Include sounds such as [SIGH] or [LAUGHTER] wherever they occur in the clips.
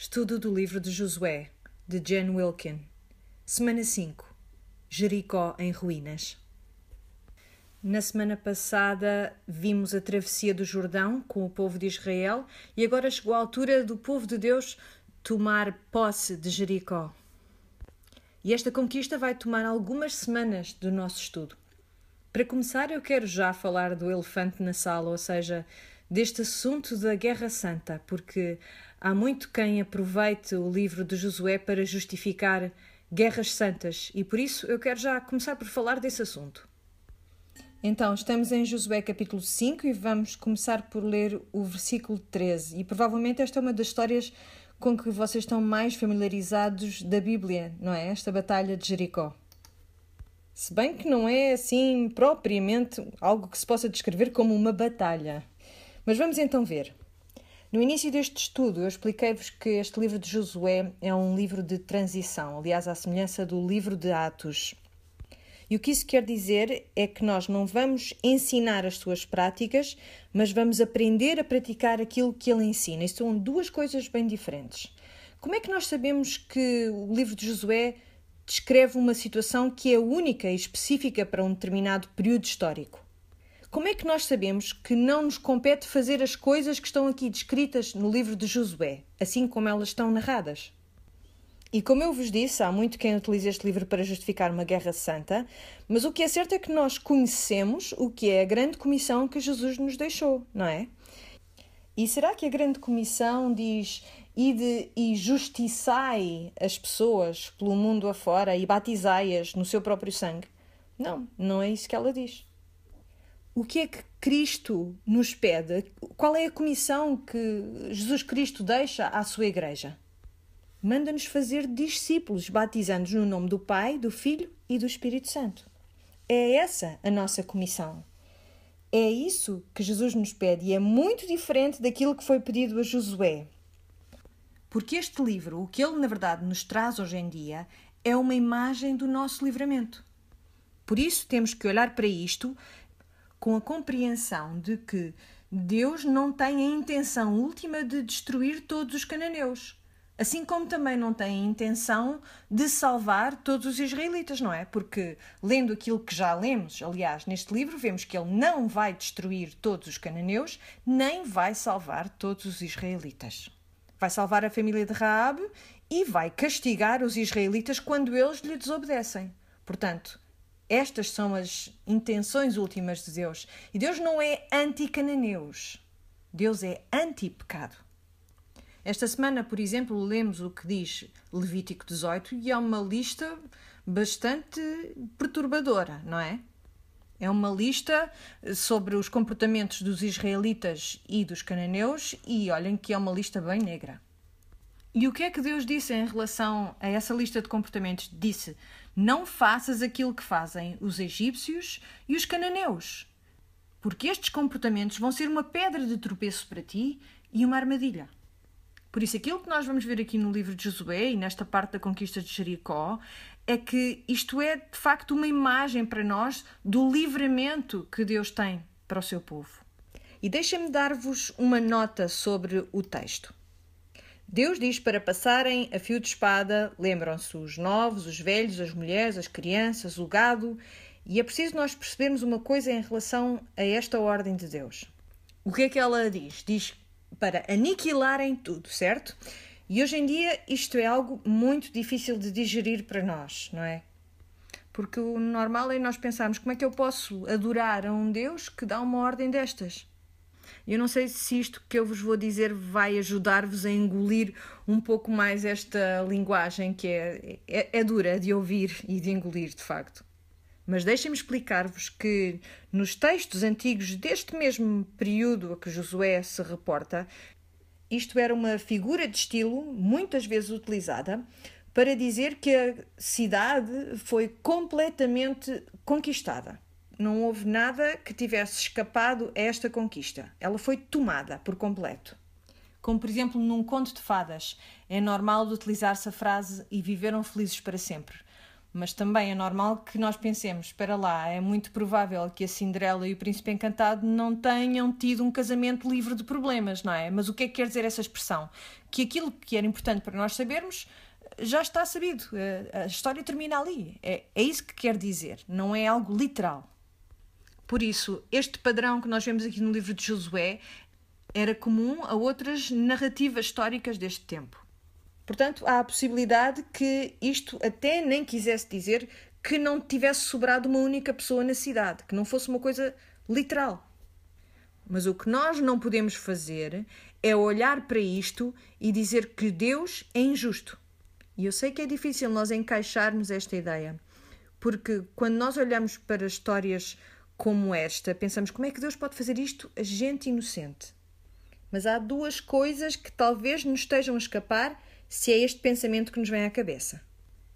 Estudo do livro de Josué, de Jen Wilkin. Semana 5. Jericó em ruínas. Na semana passada vimos a travessia do Jordão com o povo de Israel e agora chegou a altura do povo de Deus tomar posse de Jericó. E esta conquista vai tomar algumas semanas do nosso estudo. Para começar, eu quero já falar do elefante na sala, ou seja, deste assunto da Guerra Santa, porque há muito quem aproveite o livro de Josué para justificar guerras santas e por isso eu quero já começar por falar desse assunto. Então, estamos em Josué capítulo 5 e vamos começar por ler o versículo 13. E provavelmente esta é uma das histórias com que vocês estão mais familiarizados da Bíblia, não é? Esta batalha de Jericó. Se bem que não é assim propriamente algo que se possa descrever como uma batalha. Mas vamos então ver. No início deste estudo, eu expliquei-vos que este livro de Josué é um livro de transição, aliás, à semelhança do livro de Atos. E o que isso quer dizer é que nós não vamos ensinar as suas práticas, mas vamos aprender a praticar aquilo que ele ensina. E são duas coisas bem diferentes. Como é que nós sabemos que o livro de Josué descreve uma situação que é única e específica para um determinado período histórico? Como é que nós sabemos que não nos compete fazer as coisas que estão aqui descritas no livro de Josué, assim como elas estão narradas? E como eu vos disse, há muito quem utiliza este livro para justificar uma guerra santa, mas o que é certo é que nós conhecemos o que é a grande comissão que Jesus nos deixou, não é? E será que a grande comissão diz ide e justiçai as pessoas pelo mundo afora e batizai-as no seu próprio sangue? Não, não é isso que ela diz o que é que Cristo nos pede? Qual é a comissão que Jesus Cristo deixa à sua igreja? Manda-nos fazer discípulos, batizando-nos no nome do Pai, do Filho e do Espírito Santo. É essa a nossa comissão. É isso que Jesus nos pede e é muito diferente daquilo que foi pedido a Josué. Porque este livro, o que ele na verdade nos traz hoje em dia, é uma imagem do nosso livramento. Por isso temos que olhar para isto com a compreensão de que Deus não tem a intenção última de destruir todos os cananeus. Assim como também não tem a intenção de salvar todos os israelitas, não é? Porque, lendo aquilo que já lemos, aliás, neste livro, vemos que ele não vai destruir todos os cananeus, nem vai salvar todos os israelitas. Vai salvar a família de Raabe e vai castigar os israelitas quando eles lhe desobedecem. Portanto, estas são as intenções últimas de Deus. E Deus não é anti-cananeus. Deus é anti-pecado. Esta semana, por exemplo, lemos o que diz Levítico 18 e é uma lista bastante perturbadora, não é? É uma lista sobre os comportamentos dos israelitas e dos cananeus e olhem que é uma lista bem negra. E o que é que Deus disse em relação a essa lista de comportamentos? Disse: Não faças aquilo que fazem os egípcios e os cananeus, porque estes comportamentos vão ser uma pedra de tropeço para ti e uma armadilha. Por isso, aquilo que nós vamos ver aqui no livro de Josué e nesta parte da conquista de Jericó é que isto é de facto uma imagem para nós do livramento que Deus tem para o seu povo. E deixem-me dar-vos uma nota sobre o texto. Deus diz para passarem a fio de espada, lembram-se os novos, os velhos, as mulheres, as crianças, o gado, e é preciso nós percebermos uma coisa em relação a esta ordem de Deus. O que é que ela diz? Diz para aniquilarem tudo, certo? E hoje em dia isto é algo muito difícil de digerir para nós, não é? Porque o normal é nós pensarmos como é que eu posso adorar a um Deus que dá uma ordem destas. Eu não sei se isto que eu vos vou dizer vai ajudar-vos a engolir um pouco mais esta linguagem que é, é, é dura de ouvir e de engolir, de facto. Mas deixem-me explicar-vos que nos textos antigos deste mesmo período a que Josué se reporta, isto era uma figura de estilo muitas vezes utilizada para dizer que a cidade foi completamente conquistada não houve nada que tivesse escapado a esta conquista. Ela foi tomada por completo. Como, por exemplo, num conto de fadas, é normal de utilizar-se a frase e viveram felizes para sempre. Mas também é normal que nós pensemos: espera lá, é muito provável que a Cinderela e o Príncipe Encantado não tenham tido um casamento livre de problemas, não é? Mas o que é que quer dizer essa expressão? Que aquilo que era importante para nós sabermos já está sabido. A história termina ali. É, é isso que quer dizer, não é algo literal. Por isso, este padrão que nós vemos aqui no livro de Josué era comum a outras narrativas históricas deste tempo. Portanto, há a possibilidade que isto até nem quisesse dizer que não tivesse sobrado uma única pessoa na cidade, que não fosse uma coisa literal. Mas o que nós não podemos fazer é olhar para isto e dizer que Deus é injusto. E eu sei que é difícil nós encaixarmos esta ideia, porque quando nós olhamos para histórias como esta, pensamos como é que Deus pode fazer isto a gente inocente. Mas há duas coisas que talvez nos estejam a escapar se é este pensamento que nos vem à cabeça.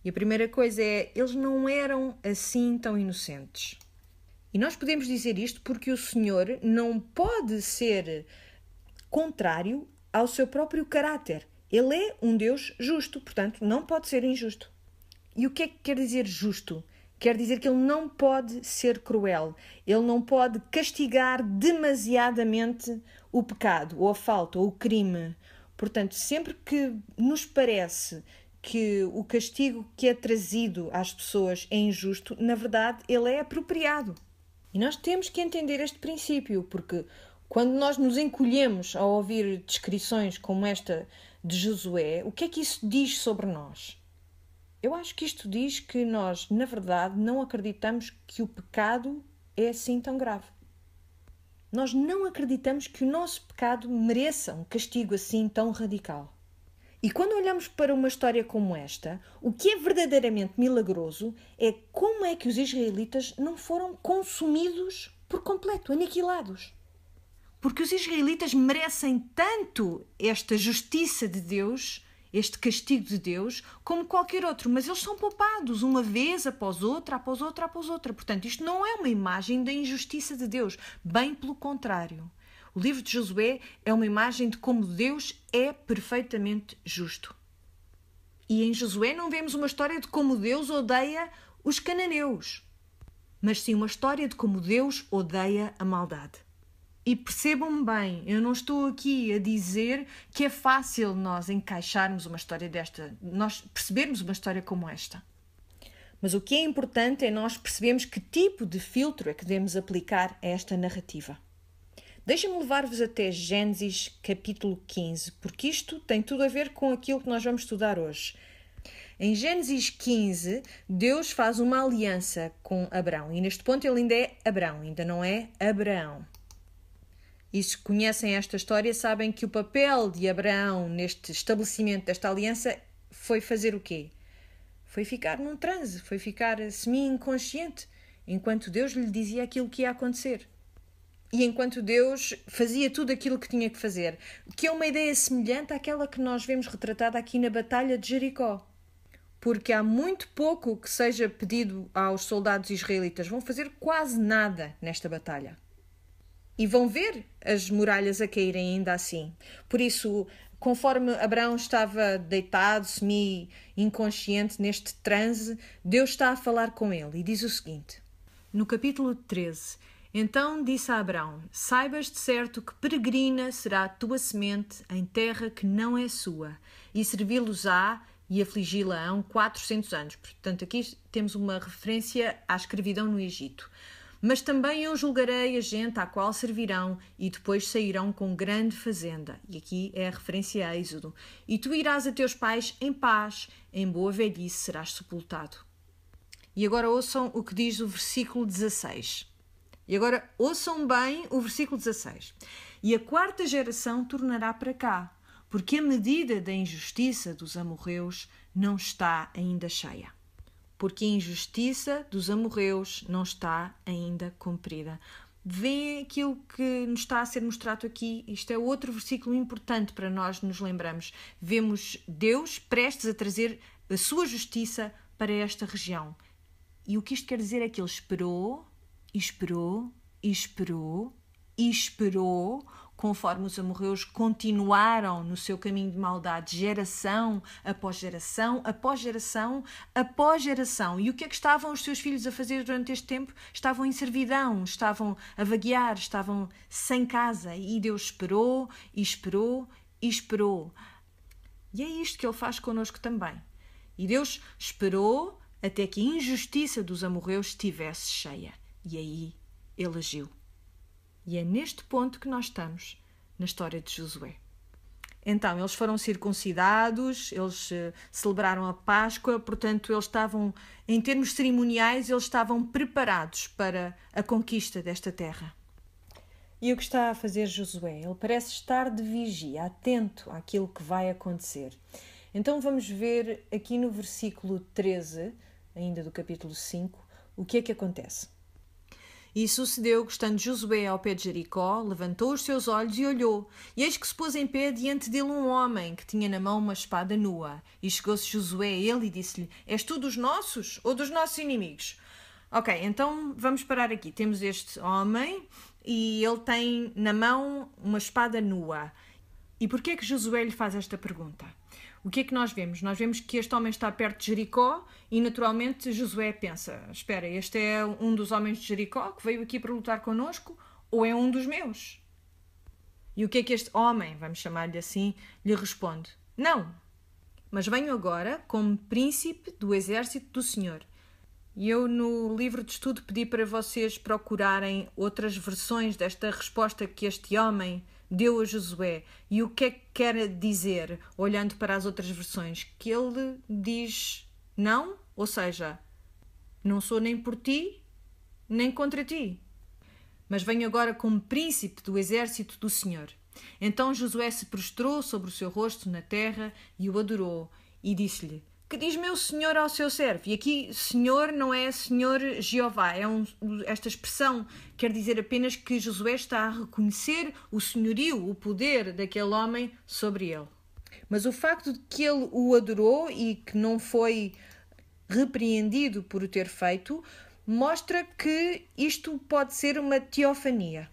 E a primeira coisa é: eles não eram assim tão inocentes. E nós podemos dizer isto porque o Senhor não pode ser contrário ao seu próprio caráter. Ele é um Deus justo, portanto, não pode ser injusto. E o que é que quer dizer justo? Quer dizer que ele não pode ser cruel, ele não pode castigar demasiadamente o pecado, ou a falta, ou o crime, Portanto, sempre que nos parece que o castigo que é trazido às pessoas é injusto, na verdade, ele é apropriado. E nós temos que entender este princípio, porque quando nós nos encolhemos ao ouvir descrições como esta de Josué, o que é que isso diz sobre nós? Eu acho que isto diz que nós, na verdade, não acreditamos que o pecado é assim tão grave. Nós não acreditamos que o nosso pecado mereça um castigo assim tão radical. E quando olhamos para uma história como esta, o que é verdadeiramente milagroso é como é que os israelitas não foram consumidos por completo, aniquilados. Porque os israelitas merecem tanto esta justiça de Deus este castigo de Deus como qualquer outro, mas eles são poupados uma vez após outra, após outra, após outra. Portanto, isto não é uma imagem da injustiça de Deus, bem pelo contrário. O livro de Josué é uma imagem de como Deus é perfeitamente justo. E em Josué não vemos uma história de como Deus odeia os cananeus, mas sim uma história de como Deus odeia a maldade. E percebam-me bem, eu não estou aqui a dizer que é fácil nós encaixarmos uma história desta, nós percebermos uma história como esta. Mas o que é importante é nós percebermos que tipo de filtro é que devemos aplicar a esta narrativa. Deixem-me levar-vos até Gênesis capítulo 15, porque isto tem tudo a ver com aquilo que nós vamos estudar hoje. Em Gênesis 15, Deus faz uma aliança com Abraão, e neste ponto ele ainda é Abraão, ainda não é Abraão. E se conhecem esta história, sabem que o papel de Abraão neste estabelecimento desta aliança foi fazer o quê? Foi ficar num transe, foi ficar semi-inconsciente, enquanto Deus lhe dizia aquilo que ia acontecer. E enquanto Deus fazia tudo aquilo que tinha que fazer, que é uma ideia semelhante àquela que nós vemos retratada aqui na Batalha de Jericó. Porque há muito pouco que seja pedido aos soldados israelitas, vão fazer quase nada nesta batalha e vão ver as muralhas a caírem ainda assim. Por isso, conforme Abraão estava deitado, semi-inconsciente neste transe, Deus está a falar com ele e diz o seguinte: No capítulo 13. Então disse a Abraão: Saibas de certo que peregrina será a tua semente em terra que não é sua, e servi-los-á e afligi-la-ão quatrocentos anos. Portanto, aqui temos uma referência à escravidão no Egito. Mas também eu julgarei a gente à qual servirão, e depois sairão com grande fazenda. E aqui é a referência a Êxodo. E tu irás a teus pais em paz, em boa velhice serás sepultado. E agora ouçam o que diz o versículo 16. E agora ouçam bem o versículo 16. E a quarta geração tornará para cá, porque a medida da injustiça dos amorreus não está ainda cheia porque a injustiça dos amorreus não está ainda cumprida. Vê aquilo que nos está a ser mostrado aqui. Isto é outro versículo importante para nós nos lembrarmos. Vemos Deus prestes a trazer a sua justiça para esta região. E o que isto quer dizer é que ele esperou, esperou, esperou, esperou conforme os amorreus continuaram no seu caminho de maldade, geração após geração, após geração, após geração. E o que é que estavam os seus filhos a fazer durante este tempo? Estavam em servidão, estavam a vaguear, estavam sem casa. E Deus esperou, e esperou, e esperou. E é isto que ele faz connosco também. E Deus esperou até que a injustiça dos amorreus estivesse cheia. E aí ele agiu. E é neste ponto que nós estamos na história de Josué. Então, eles foram circuncidados, eles uh, celebraram a Páscoa, portanto, eles estavam, em termos cerimoniais, eles estavam preparados para a conquista desta terra. E o que está a fazer Josué? Ele parece estar de vigia, atento àquilo que vai acontecer. Então, vamos ver aqui no versículo 13, ainda do capítulo 5, o que é que acontece. E sucedeu que, estando Josué ao pé de Jericó, levantou os seus olhos e olhou. E eis que se pôs em pé diante dele um homem que tinha na mão uma espada nua. E chegou-se Josué a ele e disse-lhe: És tu dos nossos ou dos nossos inimigos? Ok, então vamos parar aqui. Temos este homem e ele tem na mão uma espada nua. E porquê é que Josué lhe faz esta pergunta? O que é que nós vemos? Nós vemos que este homem está perto de Jericó e, naturalmente, Josué pensa: espera, este é um dos homens de Jericó que veio aqui para lutar connosco ou é um dos meus? E o que é que este homem, vamos chamar-lhe assim, lhe responde? Não, mas venho agora como príncipe do exército do Senhor. E eu, no livro de estudo, pedi para vocês procurarem outras versões desta resposta que este homem deu a Josué. E o que é que quer dizer, olhando para as outras versões? Que ele diz não, ou seja, não sou nem por ti, nem contra ti, mas venho agora como príncipe do exército do Senhor. Então Josué se prostrou sobre o seu rosto na terra e o adorou, e disse-lhe: que diz meu senhor ao seu servo. E aqui, senhor não é senhor Jeová, é um, esta expressão quer dizer apenas que Josué está a reconhecer o senhorio, o poder daquele homem sobre ele. Mas o facto de que ele o adorou e que não foi repreendido por o ter feito, mostra que isto pode ser uma teofania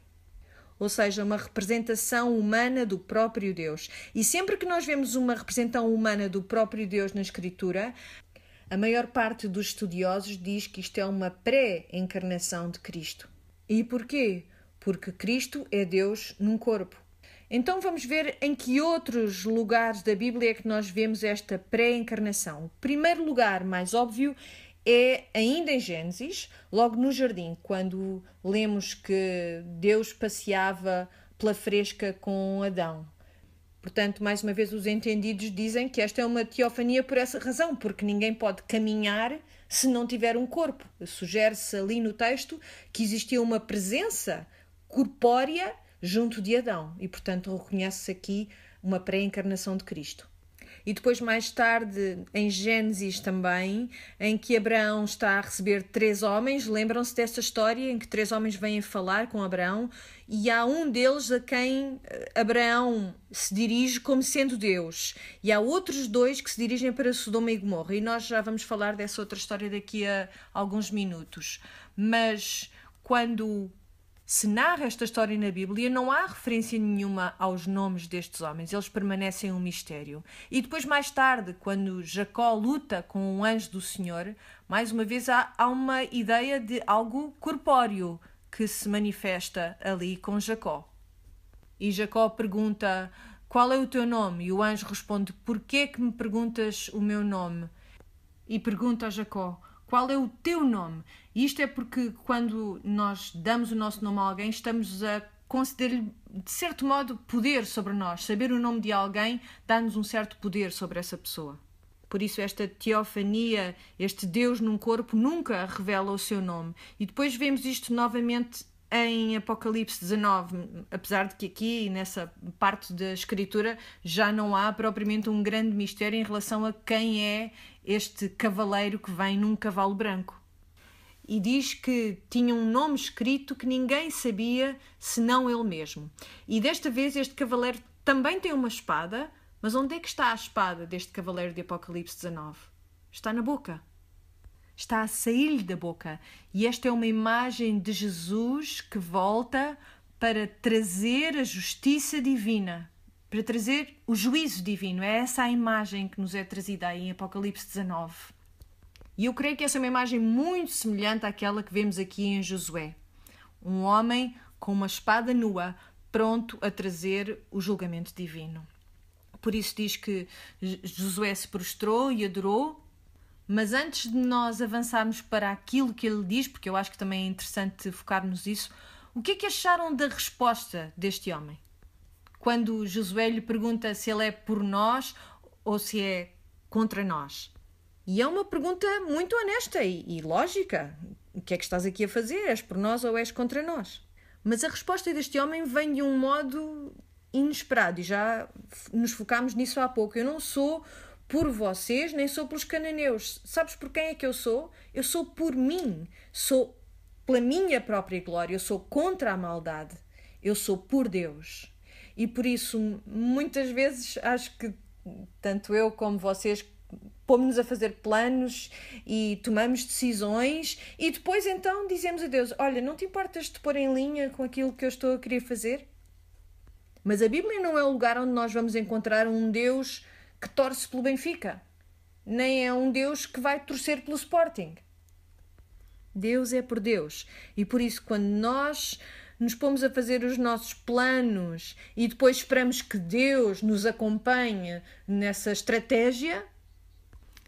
ou seja, uma representação humana do próprio Deus. E sempre que nós vemos uma representação humana do próprio Deus na Escritura, a maior parte dos estudiosos diz que isto é uma pré-encarnação de Cristo. E porquê? Porque Cristo é Deus num corpo. Então vamos ver em que outros lugares da Bíblia é que nós vemos esta pré-encarnação. O primeiro lugar mais óbvio é ainda em Gênesis, logo no jardim, quando lemos que Deus passeava pela fresca com Adão. Portanto, mais uma vez, os entendidos dizem que esta é uma teofania por essa razão, porque ninguém pode caminhar se não tiver um corpo. Sugere-se ali no texto que existia uma presença corpórea junto de Adão e, portanto, reconhece-se aqui uma pré-encarnação de Cristo. E depois, mais tarde, em Gênesis também, em que Abraão está a receber três homens. Lembram-se dessa história em que três homens vêm falar com Abraão e há um deles a quem eh, Abraão se dirige como sendo Deus. E há outros dois que se dirigem para Sodoma e Gomorra. E nós já vamos falar dessa outra história daqui a alguns minutos. Mas quando se narra esta história na Bíblia, não há referência nenhuma aos nomes destes homens, eles permanecem um mistério. E depois, mais tarde, quando Jacó luta com um anjo do Senhor, mais uma vez há, há uma ideia de algo corpóreo que se manifesta ali com Jacó. E Jacó pergunta: Qual é o teu nome? E o anjo responde: Por que que me perguntas o meu nome? E pergunta a Jacó: qual é o teu nome? Isto é porque quando nós damos o nosso nome a alguém, estamos a conceder-lhe, de certo modo, poder sobre nós. Saber o nome de alguém dá-nos um certo poder sobre essa pessoa. Por isso, esta teofania, este Deus num corpo, nunca revela o seu nome. E depois vemos isto novamente em Apocalipse 19, apesar de que aqui, nessa parte da escritura, já não há propriamente um grande mistério em relação a quem é este cavaleiro que vem num cavalo branco. E diz que tinha um nome escrito que ninguém sabia senão ele mesmo. E desta vez este cavaleiro também tem uma espada, mas onde é que está a espada deste cavaleiro de Apocalipse 19? Está na boca está a sair-lhe da boca. E esta é uma imagem de Jesus que volta para trazer a justiça divina, para trazer o juízo divino. É essa a imagem que nos é trazida aí em Apocalipse 19. E eu creio que essa é uma imagem muito semelhante àquela que vemos aqui em Josué. Um homem com uma espada nua, pronto a trazer o julgamento divino. Por isso diz que Josué se prostrou e adorou. Mas antes de nós avançarmos para aquilo que ele diz, porque eu acho que também é interessante focarmos nisso, o que é que acharam da resposta deste homem? Quando Josué lhe pergunta se ele é por nós ou se é contra nós. E é uma pergunta muito honesta e, e lógica. O que é que estás aqui a fazer? És por nós ou és contra nós? Mas a resposta deste homem vem de um modo inesperado e já nos focámos nisso há pouco. Eu não sou por vocês, nem sou pelos cananeus. Sabes por quem é que eu sou? Eu sou por mim. Sou pela minha própria glória. Eu sou contra a maldade. Eu sou por Deus. E por isso, muitas vezes, acho que tanto eu como vocês pomos-nos a fazer planos e tomamos decisões e depois então dizemos a Deus: Olha, não te importas de pôr em linha com aquilo que eu estou a querer fazer? Mas a Bíblia não é o lugar onde nós vamos encontrar um Deus que torce pelo Benfica, nem é um Deus que vai torcer pelo Sporting. Deus é por Deus. E por isso, quando nós nos pomos a fazer os nossos planos e depois esperamos que Deus nos acompanhe nessa estratégia,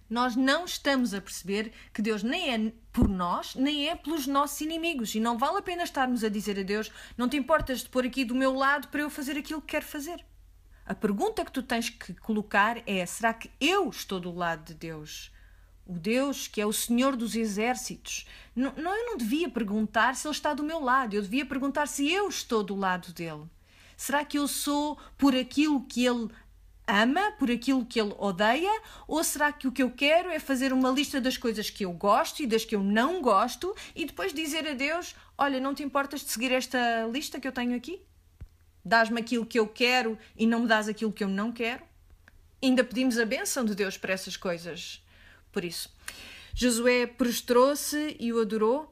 nós não estamos a perceber que Deus nem é por nós, nem é pelos nossos inimigos. E não vale a pena estarmos a dizer a Deus: não te importas de pôr aqui do meu lado para eu fazer aquilo que quero fazer. A pergunta que tu tens que colocar é: será que eu estou do lado de Deus? O Deus que é o Senhor dos exércitos. Não, não, eu não devia perguntar se Ele está do meu lado, eu devia perguntar se eu estou do lado dele. Será que eu sou por aquilo que Ele ama por aquilo que ele odeia? Ou será que o que eu quero é fazer uma lista das coisas que eu gosto e das que eu não gosto e depois dizer a Deus: Olha, não te importas de seguir esta lista que eu tenho aqui? Dás-me aquilo que eu quero e não me dás aquilo que eu não quero? Ainda pedimos a bênção de Deus para essas coisas. Por isso, Josué prostrou-se e o adorou.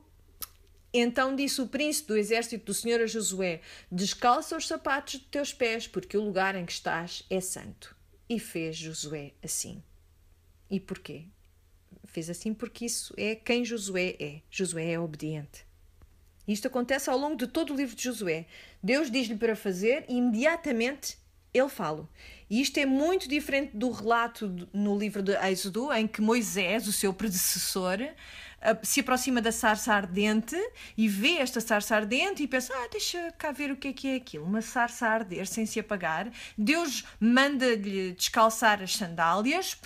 Então disse o príncipe do exército do Senhor a Josué: Descalça os sapatos de teus pés, porque o lugar em que estás é santo. E fez Josué assim. E porquê? Fez assim porque isso é quem Josué é. Josué é obediente. Isto acontece ao longo de todo o livro de Josué. Deus diz-lhe para fazer e imediatamente ele fala. E isto é muito diferente do relato no livro de Êxodo, em que Moisés, o seu predecessor, se aproxima da sarça ardente e vê esta sarça ardente e pensa: ah, deixa cá ver o que é que é aquilo. Uma sarça a arder sem se apagar. Deus manda-lhe descalçar as sandálias.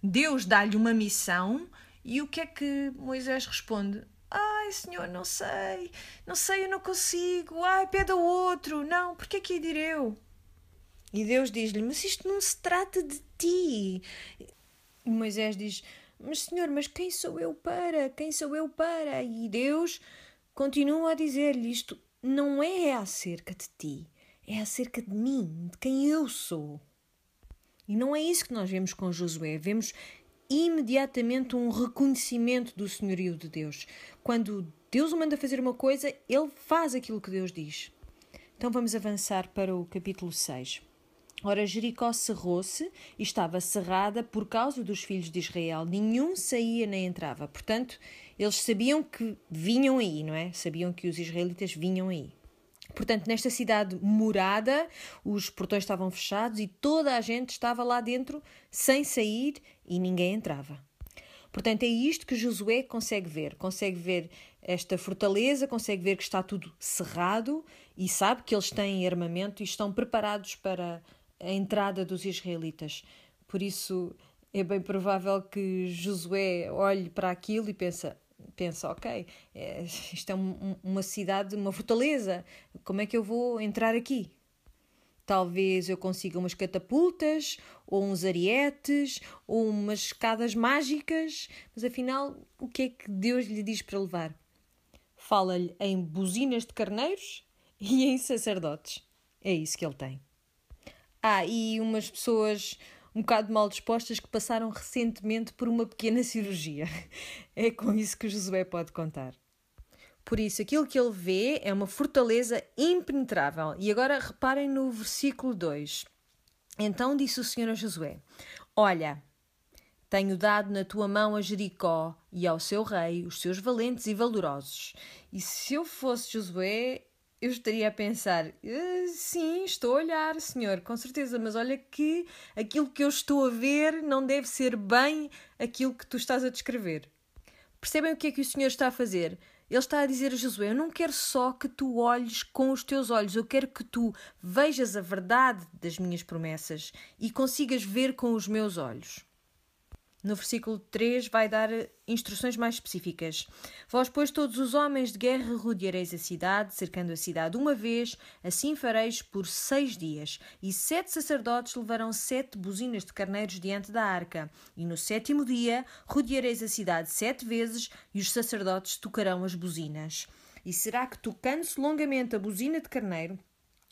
Deus dá-lhe uma missão. E o que é que Moisés responde? Ai, senhor, não sei, não sei, eu não consigo. Ai, pede ao outro. Não, porque é que ir eu? E Deus diz-lhe: Mas isto não se trata de ti. E Moisés diz: Mas Senhor, mas quem sou eu para? Quem sou eu para? E Deus continua a dizer-lhe: Isto não é acerca de ti, é acerca de mim, de quem eu sou. E não é isso que nós vemos com Josué. Vemos imediatamente um reconhecimento do senhorio de Deus. Quando Deus o manda fazer uma coisa, ele faz aquilo que Deus diz. Então vamos avançar para o capítulo 6. Ora, Jericó cerrou-se e estava cerrada por causa dos filhos de Israel. Nenhum saía nem entrava. Portanto, eles sabiam que vinham aí, não é? Sabiam que os israelitas vinham aí. Portanto, nesta cidade morada, os portões estavam fechados e toda a gente estava lá dentro sem sair e ninguém entrava. Portanto, é isto que Josué consegue ver. Consegue ver esta fortaleza, consegue ver que está tudo cerrado e sabe que eles têm armamento e estão preparados para a entrada dos israelitas. Por isso é bem provável que Josué olhe para aquilo e pensa, pensa, ok, é, isto é um, uma cidade, uma fortaleza, como é que eu vou entrar aqui? Talvez eu consiga umas catapultas, ou uns arietes, ou umas escadas mágicas, mas afinal, o que é que Deus lhe diz para levar? Fala-lhe em buzinas de carneiros [LAUGHS] e em sacerdotes. É isso que ele tem. Ah, e umas pessoas um bocado mal dispostas que passaram recentemente por uma pequena [LAUGHS] cirurgia. É com isso que Josué pode contar. Por isso, aquilo que ele vê é uma fortaleza impenetrável. E agora reparem no versículo 2. Então disse o Senhor a Josué: Olha, tenho dado na tua mão a Jericó e ao seu rei, os seus valentes e valorosos. E se eu fosse Josué, eu estaria a pensar: eh, sim, estou a olhar, senhor, com certeza, mas olha que aquilo que eu estou a ver não deve ser bem aquilo que tu estás a descrever. Percebem o que é que o senhor está a fazer? Ele está a dizer a Josué: Eu não quero só que tu olhes com os teus olhos, eu quero que tu vejas a verdade das minhas promessas e consigas ver com os meus olhos. No versículo 3 vai dar instruções mais específicas. Vós, pois, todos os homens de guerra rodeareis a cidade, cercando a cidade uma vez, assim fareis por seis dias. E sete sacerdotes levarão sete buzinas de carneiros diante da arca. E no sétimo dia rodeareis a cidade sete vezes, e os sacerdotes tocarão as buzinas. E será que, tocando-se longamente a buzina de carneiro,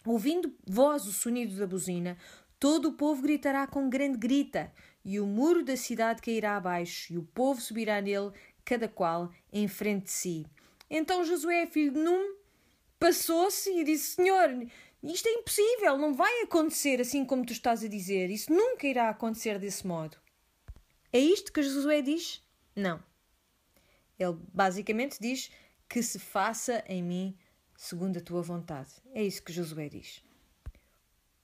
ouvindo vós o sonido da buzina, todo o povo gritará com grande grita e o muro da cidade cairá abaixo, e o povo subirá nele, cada qual em frente de si. Então Josué, filho de Num, passou-se e disse: Senhor, isto é impossível, não vai acontecer assim como tu estás a dizer, isso nunca irá acontecer desse modo. É isto que Josué diz? Não. Ele basicamente diz que se faça em mim segundo a tua vontade. É isso que Josué diz.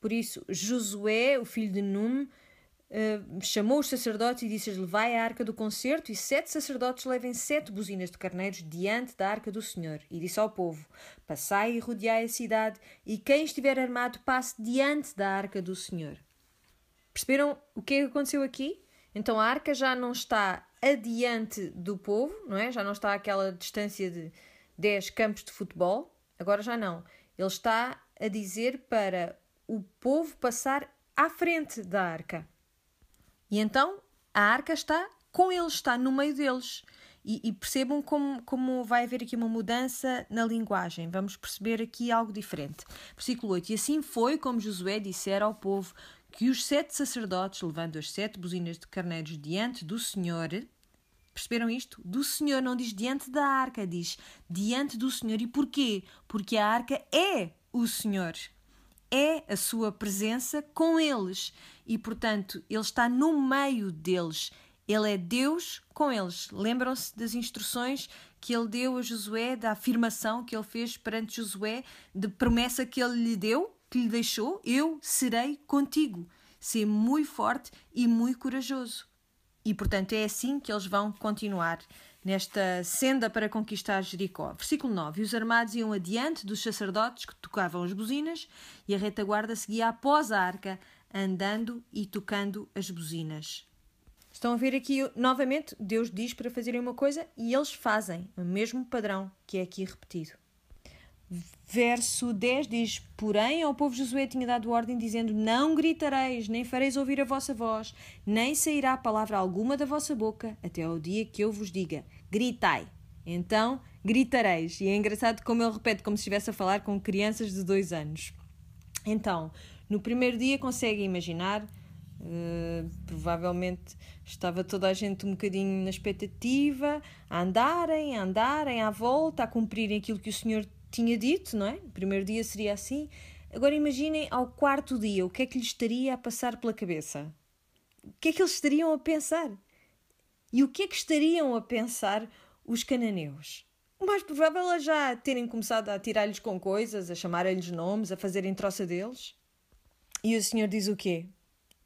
Por isso, Josué, o filho de Num, Uh, chamou os sacerdotes e disse-lhes: Levai a arca do concerto, e sete sacerdotes levem sete buzinas de carneiros diante da arca do Senhor. E disse ao povo: Passai e rodeai a cidade, e quem estiver armado passe diante da arca do Senhor. Perceberam o que é que aconteceu aqui? Então a arca já não está adiante do povo, não é? Já não está àquela distância de 10 campos de futebol. Agora já não. Ele está a dizer para o povo passar à frente da arca. E então a arca está com eles, está no meio deles. E, e, percebam como, como vai haver aqui uma mudança na linguagem. Vamos perceber aqui algo diferente. Versículo 8: E assim foi como Josué dissera ao povo que os sete sacerdotes, levando as sete buzinas de carneiros diante do Senhor, perceberam isto? Do Senhor, não diz diante da arca, diz diante do Senhor. E porquê? Porque a arca é o Senhor é a sua presença com eles e, portanto, ele está no meio deles. Ele é Deus com eles. Lembram-se das instruções que ele deu a Josué, da afirmação que ele fez perante Josué, de promessa que ele lhe deu, que lhe deixou: Eu serei contigo. Ser muito forte e muito corajoso. E, portanto, é assim que eles vão continuar nesta senda para conquistar Jericó. Versículo 9: E os armados iam adiante dos sacerdotes que tocavam as buzinas, e a retaguarda seguia após a arca, andando e tocando as buzinas. Estão a ver aqui novamente, Deus diz para fazerem uma coisa e eles fazem o mesmo padrão que é aqui repetido. Verso 10 diz: Porém, ao povo Josué tinha dado ordem, dizendo: Não gritareis, nem fareis ouvir a vossa voz, nem sairá palavra alguma da vossa boca, até ao dia que eu vos diga: Gritai. Então gritareis. E é engraçado como ele repete, como se estivesse a falar com crianças de dois anos. Então, no primeiro dia, conseguem imaginar. Uh, provavelmente estava toda a gente um bocadinho na expectativa, a andarem, a andarem à volta, a cumprirem aquilo que o Senhor tinha dito, não é? O primeiro dia seria assim. Agora imaginem ao quarto dia, o que é que lhes estaria a passar pela cabeça? O que é que eles estariam a pensar? E o que é que estariam a pensar os cananeus? O mais provável é já terem começado a tirar-lhes com coisas, a chamarem-lhes nomes, a fazerem troça deles. E o Senhor diz o quê?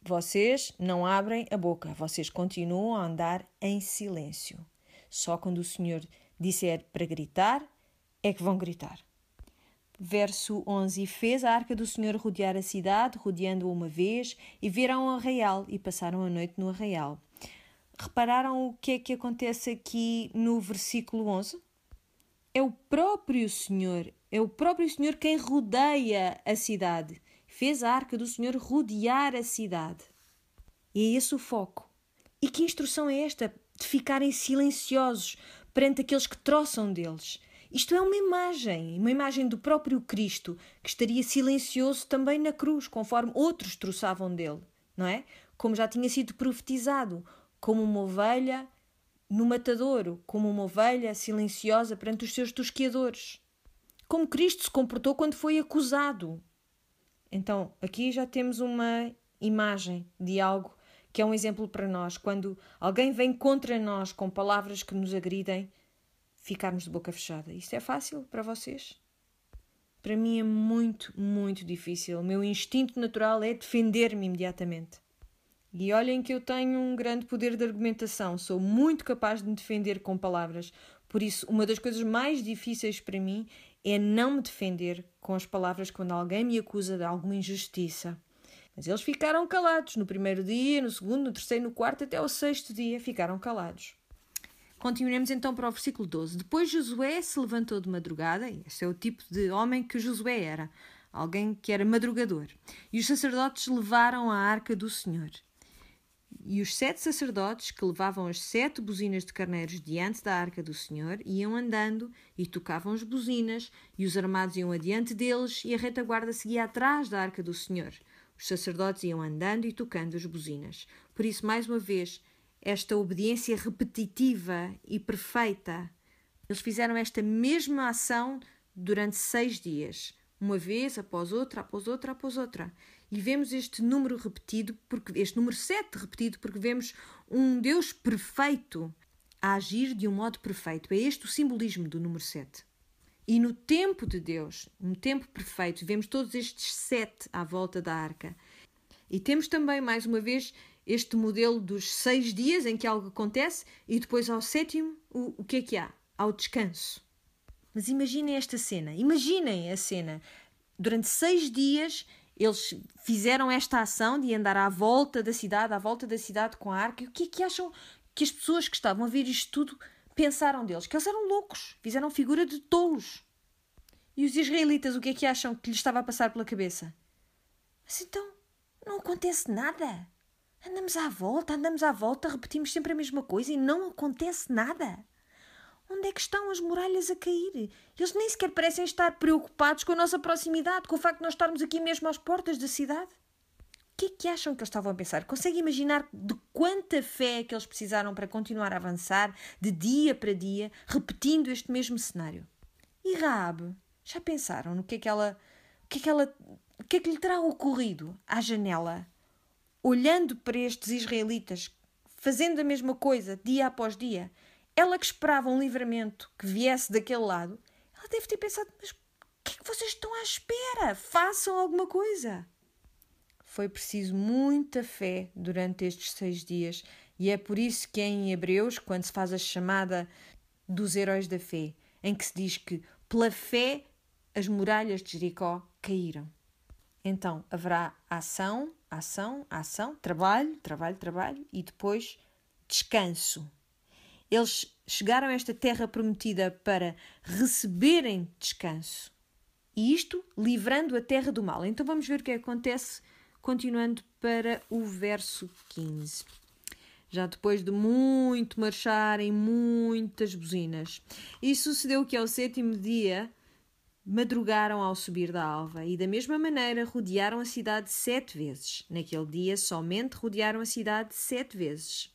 Vocês não abrem a boca, vocês continuam a andar em silêncio. Só quando o Senhor disser para gritar, é que vão gritar. Verso 11: E fez a arca do Senhor rodear a cidade, rodeando-a uma vez, e viram o arraial, e passaram a noite no arraial. Repararam o que é que acontece aqui no versículo 11? É o próprio Senhor, é o próprio Senhor quem rodeia a cidade. Fez a arca do Senhor rodear a cidade. E é esse o foco. E que instrução é esta? De ficarem silenciosos perante aqueles que troçam deles isto é uma imagem, uma imagem do próprio Cristo, que estaria silencioso também na cruz, conforme outros troçavam dele, não é? Como já tinha sido profetizado, como uma ovelha no matadouro, como uma ovelha silenciosa perante os seus tosqueadores. Como Cristo se comportou quando foi acusado. Então, aqui já temos uma imagem de algo que é um exemplo para nós. Quando alguém vem contra nós com palavras que nos agridem, ficarmos de boca fechada. Isto é fácil para vocês? Para mim é muito, muito difícil. O meu instinto natural é defender-me imediatamente. E olhem que eu tenho um grande poder de argumentação, sou muito capaz de me defender com palavras. Por isso, uma das coisas mais difíceis para mim é não me defender com as palavras quando alguém me acusa de alguma injustiça. Mas eles ficaram calados no primeiro dia, no segundo, no terceiro, no quarto, até ao sexto dia ficaram calados. Continuemos então para o versículo 12. Depois Josué se levantou de madrugada, e este é o tipo de homem que Josué era, alguém que era madrugador. E os sacerdotes levaram a arca do Senhor. E os sete sacerdotes que levavam as sete buzinas de carneiros diante da arca do Senhor iam andando e tocavam as buzinas, e os armados iam adiante deles, e a retaguarda seguia atrás da arca do Senhor. Os sacerdotes iam andando e tocando as buzinas. Por isso, mais uma vez, esta obediência repetitiva e perfeita. Eles fizeram esta mesma ação durante seis dias, uma vez após outra, após outra, após outra. E vemos este número repetido, porque este número 7 repetido, porque vemos um Deus perfeito a agir de um modo perfeito. É este o simbolismo do número 7. E no tempo de Deus, um tempo perfeito, vemos todos estes sete à volta da arca. E temos também, mais uma vez, este modelo dos seis dias em que algo acontece e depois ao sétimo, o, o que é que há? Ao descanso. Mas imaginem esta cena, imaginem a cena. Durante seis dias eles fizeram esta ação de andar à volta da cidade, à volta da cidade com a arca. E o que é que acham que as pessoas que estavam a ver isto tudo pensaram deles? Que eles eram loucos, fizeram figura de tolos. E os israelitas, o que é que acham que lhes estava a passar pela cabeça? Mas então, não acontece nada. Andamos à volta, andamos à volta, repetimos sempre a mesma coisa e não acontece nada. Onde é que estão as muralhas a cair? Eles nem sequer parecem estar preocupados com a nossa proximidade, com o facto de nós estarmos aqui mesmo às portas da cidade. O que é que acham que eles estavam a pensar? Conseguem imaginar de quanta fé é que eles precisaram para continuar a avançar, de dia para dia, repetindo este mesmo cenário? E Raab? Já pensaram no que é que ela. O que é que ela. O que é que lhe terá ocorrido à janela olhando para estes israelitas, fazendo a mesma coisa dia após dia, ela que esperava um livramento que viesse daquele lado, ela deve ter pensado: mas o que é que vocês estão à espera? Façam alguma coisa. Foi preciso muita fé durante estes seis dias, e é por isso que em Hebreus, quando se faz a chamada dos heróis da fé, em que se diz que pela fé as muralhas de Jericó caíram. Então haverá ação, ação, ação, trabalho, trabalho, trabalho e depois descanso. Eles chegaram a esta terra prometida para receberem descanso. E isto livrando a terra do mal. Então vamos ver o que acontece, continuando para o verso 15. Já depois de muito marcharem, muitas buzinas. E sucedeu que ao sétimo dia madrugaram ao subir da alva e, da mesma maneira, rodearam a cidade sete vezes. Naquele dia, somente rodearam a cidade sete vezes.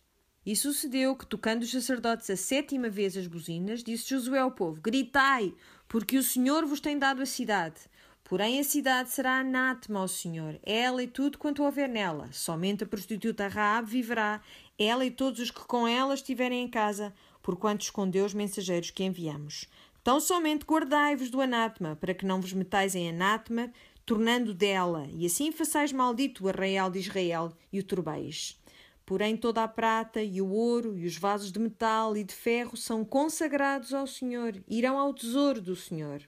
E sucedeu que, tocando os sacerdotes a sétima vez as buzinas, disse Josué ao povo: Gritai, porque o Senhor vos tem dado a cidade. Porém, a cidade será anátema ao Senhor, ela e tudo quanto houver nela. Somente a prostituta Raab viverá, ela e todos os que com ela estiverem em casa, porquanto escondeu os mensageiros que enviamos. Tão somente guardai-vos do anátema, para que não vos metais em anátema, tornando dela, e assim façais maldito o arraial de Israel e o turbeis. Porém, toda a prata e o ouro e os vasos de metal e de ferro são consagrados ao Senhor, irão ao tesouro do Senhor.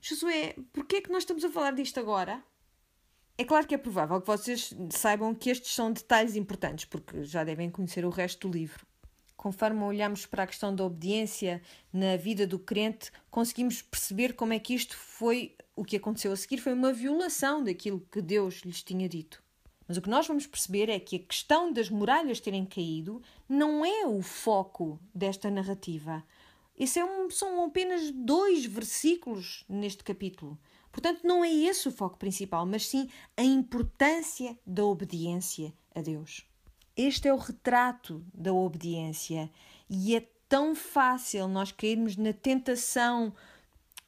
Josué, por que é que nós estamos a falar disto agora? É claro que é provável que vocês saibam que estes são detalhes importantes, porque já devem conhecer o resto do livro conforme olhamos para a questão da obediência na vida do crente, conseguimos perceber como é que isto foi, o que aconteceu a seguir, foi uma violação daquilo que Deus lhes tinha dito. Mas o que nós vamos perceber é que a questão das muralhas terem caído não é o foco desta narrativa. Esse é um, são apenas dois versículos neste capítulo. Portanto, não é esse o foco principal, mas sim a importância da obediência a Deus. Este é o retrato da obediência e é tão fácil nós cairmos na tentação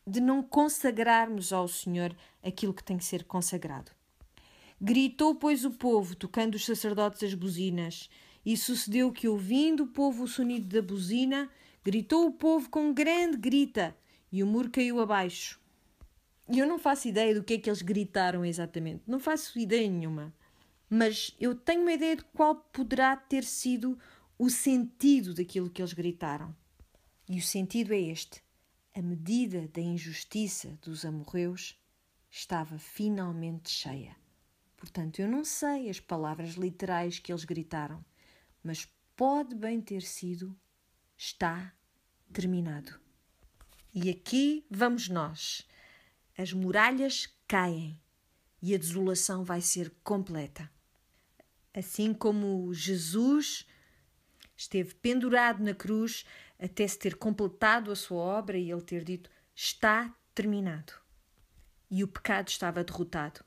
de não consagrarmos ao Senhor aquilo que tem que ser consagrado. Gritou, pois, o povo, tocando os sacerdotes as buzinas, e sucedeu que, ouvindo o povo o sonido da buzina, gritou o povo com grande grita, e o muro caiu abaixo. E eu não faço ideia do que é que eles gritaram exatamente, não faço ideia nenhuma. Mas eu tenho uma ideia de qual poderá ter sido o sentido daquilo que eles gritaram. E o sentido é este: a medida da injustiça dos amorreus estava finalmente cheia. Portanto, eu não sei as palavras literais que eles gritaram, mas pode bem ter sido está terminado. E aqui vamos nós. As muralhas caem e a desolação vai ser completa. Assim como Jesus esteve pendurado na cruz até se ter completado a sua obra e ele ter dito: Está terminado. E o pecado estava derrotado.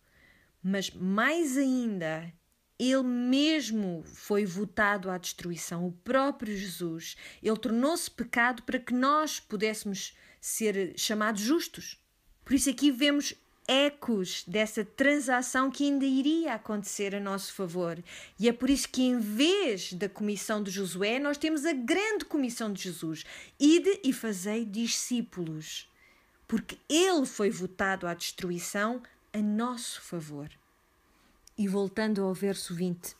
Mas mais ainda, ele mesmo foi votado à destruição, o próprio Jesus. Ele tornou-se pecado para que nós pudéssemos ser chamados justos. Por isso aqui vemos ecos dessa transação que ainda iria acontecer a nosso favor. E é por isso que, em vez da comissão de Josué, nós temos a grande comissão de Jesus: Ide e fazei discípulos. Porque ele foi votado à destruição a nosso favor. E voltando ao verso 20.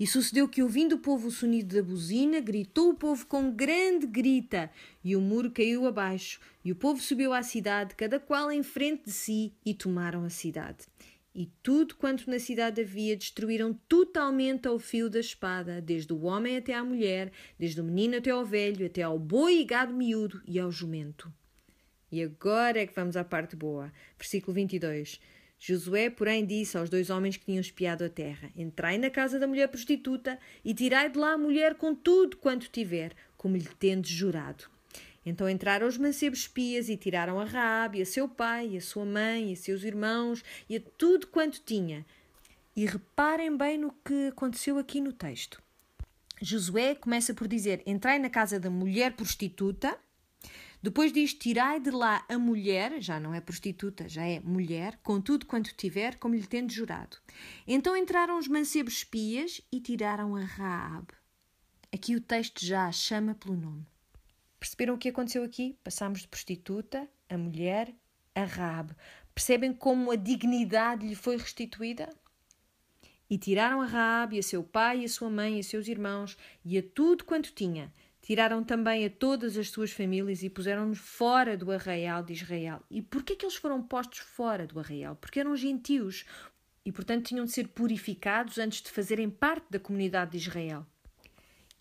E sucedeu que, ouvindo o povo o sonido da buzina, gritou o povo com grande grita, e o muro caiu abaixo, e o povo subiu à cidade, cada qual em frente de si, e tomaram a cidade. E tudo quanto na cidade havia destruíram totalmente ao fio da espada, desde o homem até à mulher, desde o menino até ao velho, até ao boi e gado miúdo e ao jumento. E agora é que vamos à parte boa. Versículo 22. Josué, porém, disse aos dois homens que tinham espiado a terra: Entrai na casa da mulher prostituta e tirai de lá a mulher com tudo quanto tiver, como lhe tendes jurado. Então entraram os mancebos espias e tiraram a Raabe, a seu pai, a sua mãe, a seus irmãos e a tudo quanto tinha. E reparem bem no que aconteceu aqui no texto. Josué começa por dizer: Entrai na casa da mulher prostituta depois diz: Tirai de lá a mulher, já não é prostituta, já é mulher, com tudo quanto tiver, como lhe tendo jurado. Então entraram os mancebos espias e tiraram a Raab. Aqui o texto já a chama pelo nome. Perceberam o que aconteceu aqui? Passámos de prostituta, a mulher, a Raab. Percebem como a dignidade lhe foi restituída? E tiraram a Raab e a seu pai e a sua mãe e a seus irmãos e a tudo quanto tinha Tiraram também a todas as suas famílias e puseram-nos fora do arraial de Israel. E porquê que eles foram postos fora do arraial? Porque eram gentios e, portanto, tinham de ser purificados antes de fazerem parte da comunidade de Israel.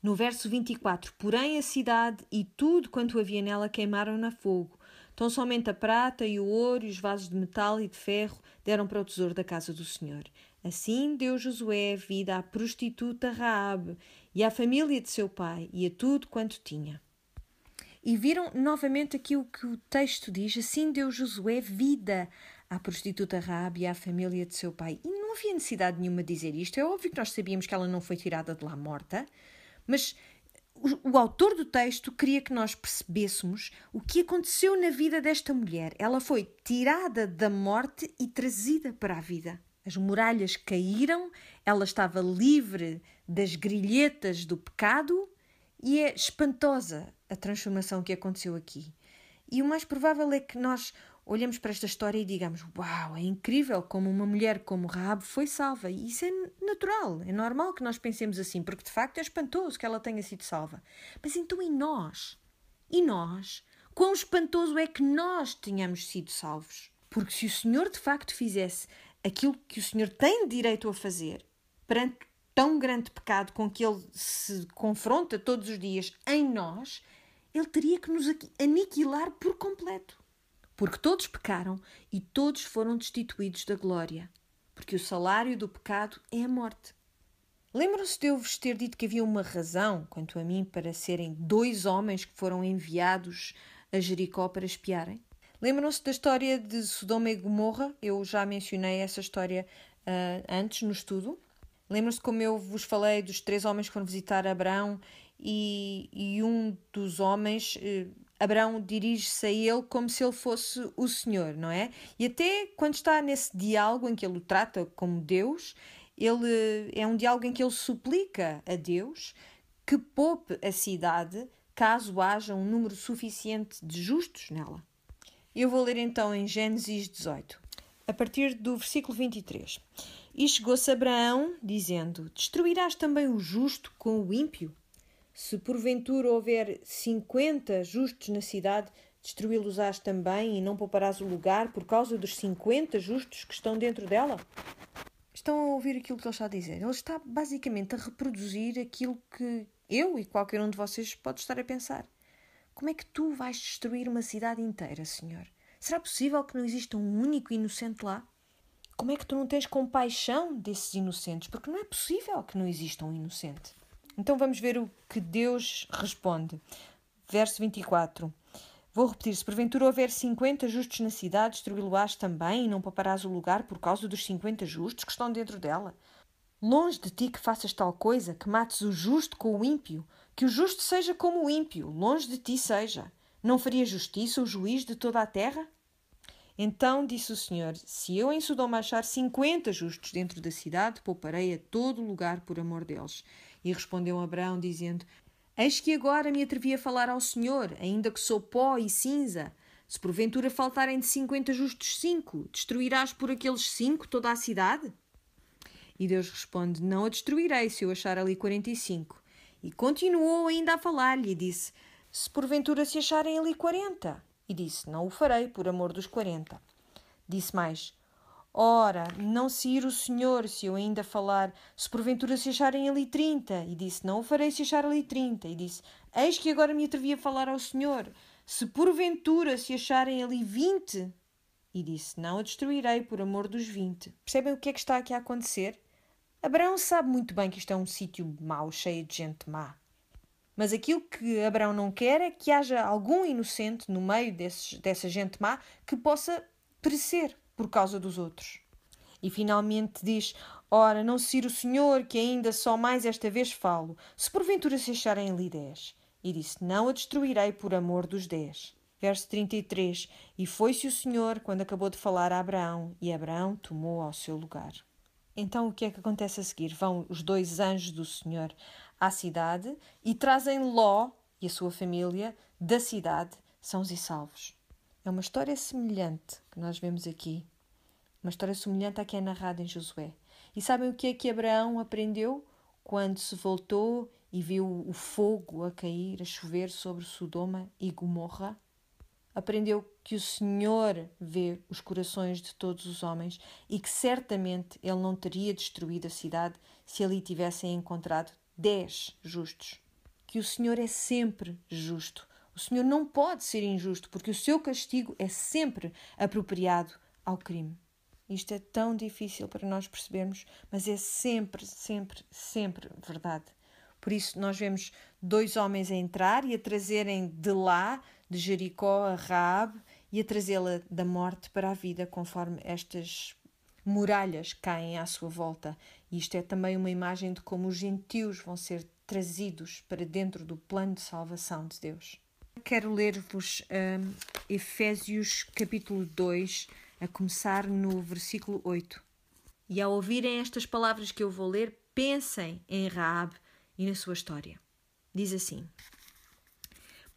No verso 24: Porém, a cidade e tudo quanto havia nela queimaram na fogo. Tão somente a prata e o ouro e os vasos de metal e de ferro deram para o tesouro da casa do Senhor. Assim deu Josué vida à prostituta Raabe e à família de seu pai e a tudo quanto tinha. E viram novamente aqui o que o texto diz: assim deu Josué vida à prostituta Raabe e à família de seu pai. E não havia necessidade nenhuma de dizer isto. É óbvio que nós sabíamos que ela não foi tirada de lá morta, mas o, o, autor do texto queria que nós percebêssemos o que aconteceu na vida desta mulher. Ela foi tirada da morte e trazida para a vida. As muralhas caíram, ela estava livre das grilhetas do pecado e é espantosa a transformação que aconteceu aqui. E o mais provável é que nós olhemos para esta história e digamos: Uau, é incrível como uma mulher como Raab foi salva. E isso é natural, é normal que nós pensemos assim, porque de facto é espantoso que ela tenha sido salva. Mas então e nós? E nós? Quão espantoso é que nós tenhamos sido salvos? Porque se o Senhor de facto fizesse aquilo que o Senhor tem direito a fazer perante tão grande pecado com que ele se confronta todos os dias em nós, ele teria que nos aniquilar por completo. Porque todos pecaram e todos foram destituídos da glória. Porque o salário do pecado é a morte. Lembram-se de eu vos ter dito que havia uma razão, quanto a mim, para serem dois homens que foram enviados a Jericó para espiarem? Lembram-se da história de Sodoma e Gomorra? Eu já mencionei essa história uh, antes no estudo. Lembram-se como eu vos falei dos três homens que foram visitar Abraão e, e um dos homens, eh, Abraão dirige-se a ele como se ele fosse o Senhor, não é? E até quando está nesse diálogo em que ele o trata como Deus, ele é um diálogo em que ele suplica a Deus que poupe a cidade caso haja um número suficiente de justos nela. Eu vou ler então em Gênesis 18, a partir do versículo 23. E chegou-se Abraão, dizendo: Destruirás também o justo com o ímpio? Se porventura houver cinquenta justos na cidade, destruí-los-ás também e não pouparás o lugar por causa dos cinquenta justos que estão dentro dela? Estão a ouvir aquilo que ele está a dizer? Ele está basicamente a reproduzir aquilo que eu e qualquer um de vocês pode estar a pensar. Como é que tu vais destruir uma cidade inteira, Senhor? Será possível que não exista um único inocente lá? Como é que tu não tens compaixão desses inocentes? Porque não é possível que não exista um inocente. Então vamos ver o que Deus responde. Verso 24. Vou repetir: se porventura houver 50 justos na cidade, destruí-lo-ás também, e não pouparás o lugar por causa dos 50 justos que estão dentro dela. Longe de ti que faças tal coisa, que mates o justo com o ímpio, que o justo seja como o ímpio, longe de ti seja. Não faria justiça o juiz de toda a terra? Então disse o Senhor: Se eu em Sodoma achar cinquenta justos dentro da cidade, pouparei a todo lugar por amor deles. E respondeu Abraão, dizendo: Eis que agora me atrevi a falar ao Senhor, ainda que sou pó e cinza. Se porventura faltarem de cinquenta justos cinco, destruirás por aqueles cinco toda a cidade? E Deus responde: Não a destruirei se eu achar ali quarenta e cinco. E continuou ainda a falar-lhe e disse: Se porventura se acharem ali quarenta. E disse: Não o farei por amor dos quarenta. Disse mais: Ora, não se ir o Senhor se eu ainda falar, se porventura se acharem ali trinta. E disse: Não o farei se achar ali trinta. E disse: Eis que agora me atrevi a falar ao Senhor, se porventura se acharem ali vinte. E disse: Não a destruirei por amor dos vinte. Percebem o que é que está aqui a acontecer? Abraão sabe muito bem que isto é um sítio mau, cheio de gente má. Mas aquilo que Abraão não quer é que haja algum inocente no meio desses, dessa gente má que possa perecer por causa dos outros. E finalmente diz: Ora, não se ir o Senhor, que ainda só mais esta vez falo, se porventura se acharem ali dez. E disse: Não a destruirei por amor dos dez. Verso 33: E foi-se o Senhor quando acabou de falar a Abraão, e Abraão tomou ao seu lugar. Então o que é que acontece a seguir? Vão os dois anjos do Senhor à cidade e trazem Ló e a sua família da cidade sãos e salvos. É uma história semelhante que nós vemos aqui. Uma história semelhante à que é narrada em Josué. E sabem o que é que Abraão aprendeu quando se voltou e viu o fogo a cair, a chover sobre Sodoma e Gomorra? Aprendeu que o Senhor vê os corações de todos os homens e que certamente ele não teria destruído a cidade se ali tivessem encontrado dez justos. Que o Senhor é sempre justo. O Senhor não pode ser injusto, porque o seu castigo é sempre apropriado ao crime. Isto é tão difícil para nós percebermos, mas é sempre, sempre, sempre verdade. Por isso, nós vemos dois homens a entrar e a trazerem de lá, de Jericó, a Raab e a trazê-la da morte para a vida, conforme estas muralhas caem à sua volta. E isto é também uma imagem de como os gentios vão ser trazidos para dentro do plano de salvação de Deus. Quero ler-vos um, Efésios capítulo 2, a começar no versículo 8. E ao ouvirem estas palavras que eu vou ler, pensem em Raab e na sua história. Diz assim: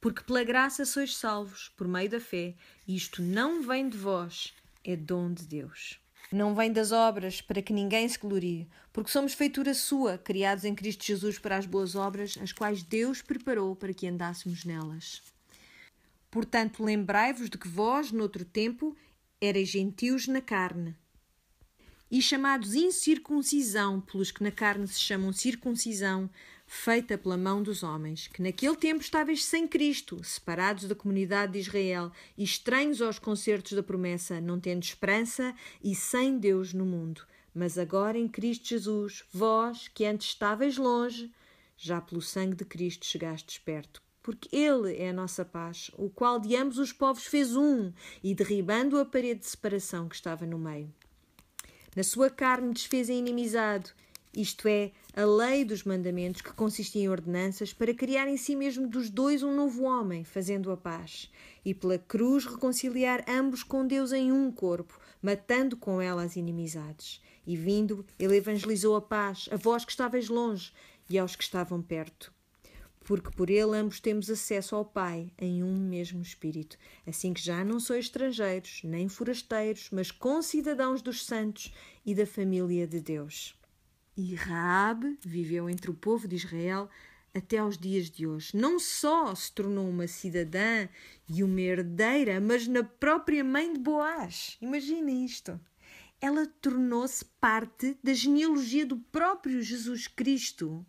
Porque pela graça sois salvos por meio da fé, e isto não vem de vós, é dom de Deus. Não vem das obras, para que ninguém se glorie, porque somos feitura sua, criados em Cristo Jesus para as boas obras, as quais Deus preparou para que andássemos nelas. Portanto, lembrai-vos de que vós, noutro tempo, erais gentios na carne, e chamados incircuncisão, pelos que na carne se chamam circuncisão, feita pela mão dos homens, que naquele tempo estáveis sem Cristo, separados da comunidade de Israel e estranhos aos concertos da promessa, não tendo esperança e sem Deus no mundo. Mas agora em Cristo Jesus, vós, que antes estáveis longe, já pelo sangue de Cristo chegastes perto. Porque Ele é a nossa paz, o qual de ambos os povos fez um, e derribando a parede de separação que estava no meio. Na sua carne desfez a inimizade, isto é, a lei dos mandamentos, que consistia em ordenanças, para criar em si mesmo dos dois um novo homem, fazendo a paz, e pela cruz reconciliar ambos com Deus em um corpo, matando com ela as inimizades. E vindo, ele evangelizou a paz a vós que estáveis longe e aos que estavam perto. Porque por ele ambos temos acesso ao Pai em um mesmo Espírito. Assim que já não sois estrangeiros, nem forasteiros, mas concidadãos dos santos e da família de Deus. E Raabe viveu entre o povo de Israel até aos dias de hoje. Não só se tornou uma cidadã e uma herdeira, mas na própria mãe de Boaz. Imagina isto. Ela tornou-se parte da genealogia do próprio Jesus Cristo.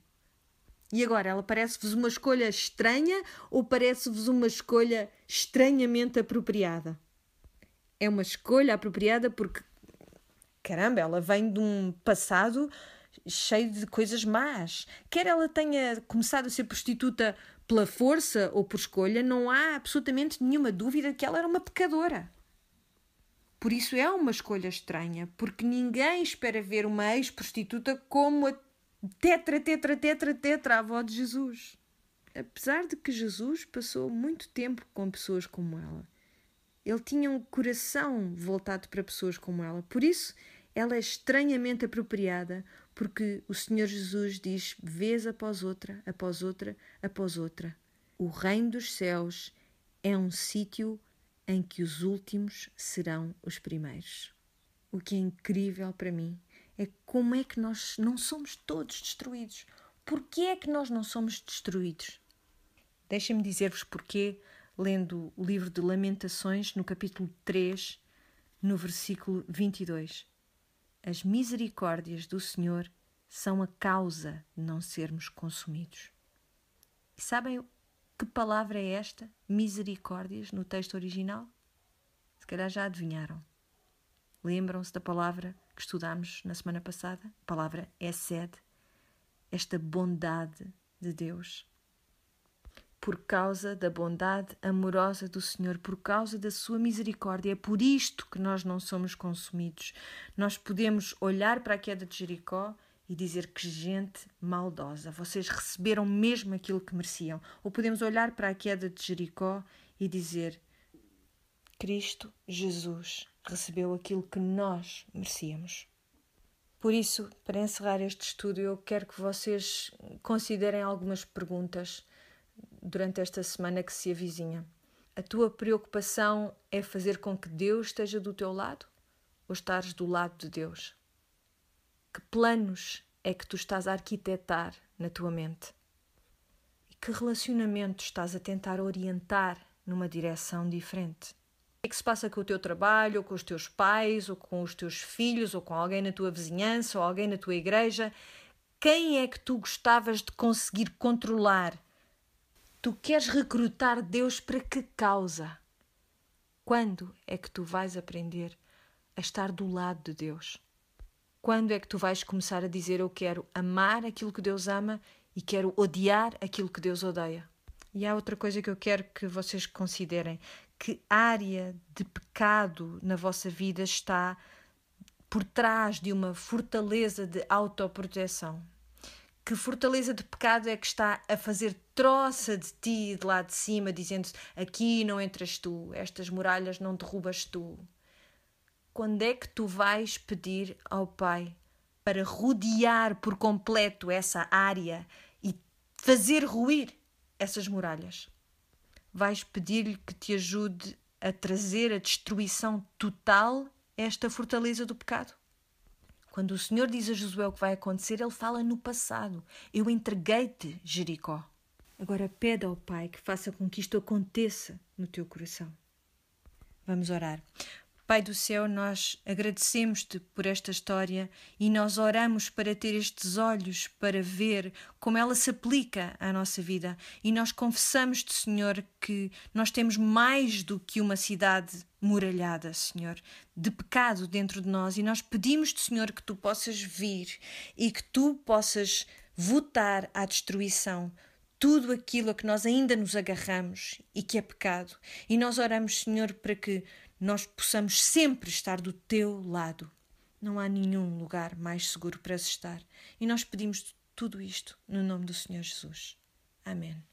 E agora, ela parece-vos uma escolha estranha ou parece-vos uma escolha estranhamente apropriada? É uma escolha apropriada porque, caramba, ela vem de um passado cheio de coisas más. Quer ela tenha começado a ser prostituta pela força ou por escolha, não há absolutamente nenhuma dúvida que ela era uma pecadora. Por isso é uma escolha estranha, porque ninguém espera ver uma ex-prostituta como a tetra, tetra, tetra, tetra, avó de Jesus. Apesar de que Jesus passou muito tempo com pessoas como ela, ele tinha um coração voltado para pessoas como ela. Por isso, ela é estranhamente apropriada, porque o Senhor Jesus diz vez após outra, após outra, após outra: O reino dos céus é um sítio em que os últimos serão os primeiros. O que é incrível para mim é como é que nós não somos todos destruídos. Porquê é que nós não somos destruídos? Deixem-me dizer-vos porquê, lendo o livro de Lamentações, no capítulo 3, no versículo 22. As misericórdias do Senhor são a causa de não sermos consumidos. E sabem que palavra é esta? Misericórdias no texto original? Se calhar já adivinharam. Lembram-se da palavra que estudámos na semana passada? A palavra é sede, esta bondade de Deus por causa da bondade amorosa do Senhor, por causa da sua misericórdia. É por isto que nós não somos consumidos. Nós podemos olhar para a queda de Jericó e dizer que gente maldosa, vocês receberam mesmo aquilo que mereciam. Ou podemos olhar para a queda de Jericó e dizer Cristo Jesus recebeu aquilo que nós merecíamos. Por isso, para encerrar este estudo, eu quero que vocês considerem algumas perguntas durante esta semana que se avizinha? A tua preocupação é fazer com que Deus esteja do teu lado ou estares do lado de Deus? Que planos é que tu estás a arquitetar na tua mente? E que relacionamento estás a tentar orientar numa direção diferente? Que é que se passa com o teu trabalho, ou com os teus pais, ou com os teus filhos, ou com alguém na tua vizinhança, ou alguém na tua igreja? Quem é que tu gostavas de conseguir controlar Tu queres recrutar Deus para que causa? Quando é que tu vais aprender a estar do lado de Deus? Quando é que tu vais começar a dizer eu quero amar aquilo que Deus ama e quero odiar aquilo que Deus odeia? E há outra coisa que eu quero que vocês considerem: que área de pecado na vossa vida está por trás de uma fortaleza de autoproteção? que fortaleza de pecado é que está a fazer troça de ti de lá de cima, dizendo aqui não entras tu, estas muralhas não derrubas tu. Quando é que tu vais pedir ao Pai para rodear por completo essa área e fazer ruir essas muralhas? Vais pedir-lhe que te ajude a trazer a destruição total esta fortaleza do pecado? Quando o Senhor diz a Josué o que vai acontecer, ele fala no passado. Eu entreguei-te, Jericó. Agora pede ao Pai que faça com que isto aconteça no teu coração. Vamos orar. Pai do céu, nós agradecemos-te por esta história e nós oramos para ter estes olhos para ver como ela se aplica à nossa vida. E nós confessamos-te, Senhor, que nós temos mais do que uma cidade muralhada, Senhor, de pecado dentro de nós. E nós pedimos-te, Senhor, que tu possas vir e que tu possas votar à destruição tudo aquilo a que nós ainda nos agarramos e que é pecado. E nós oramos, Senhor, para que nós possamos sempre estar do teu lado. Não há nenhum lugar mais seguro para estar. E nós pedimos tudo isto no nome do Senhor Jesus. Amém.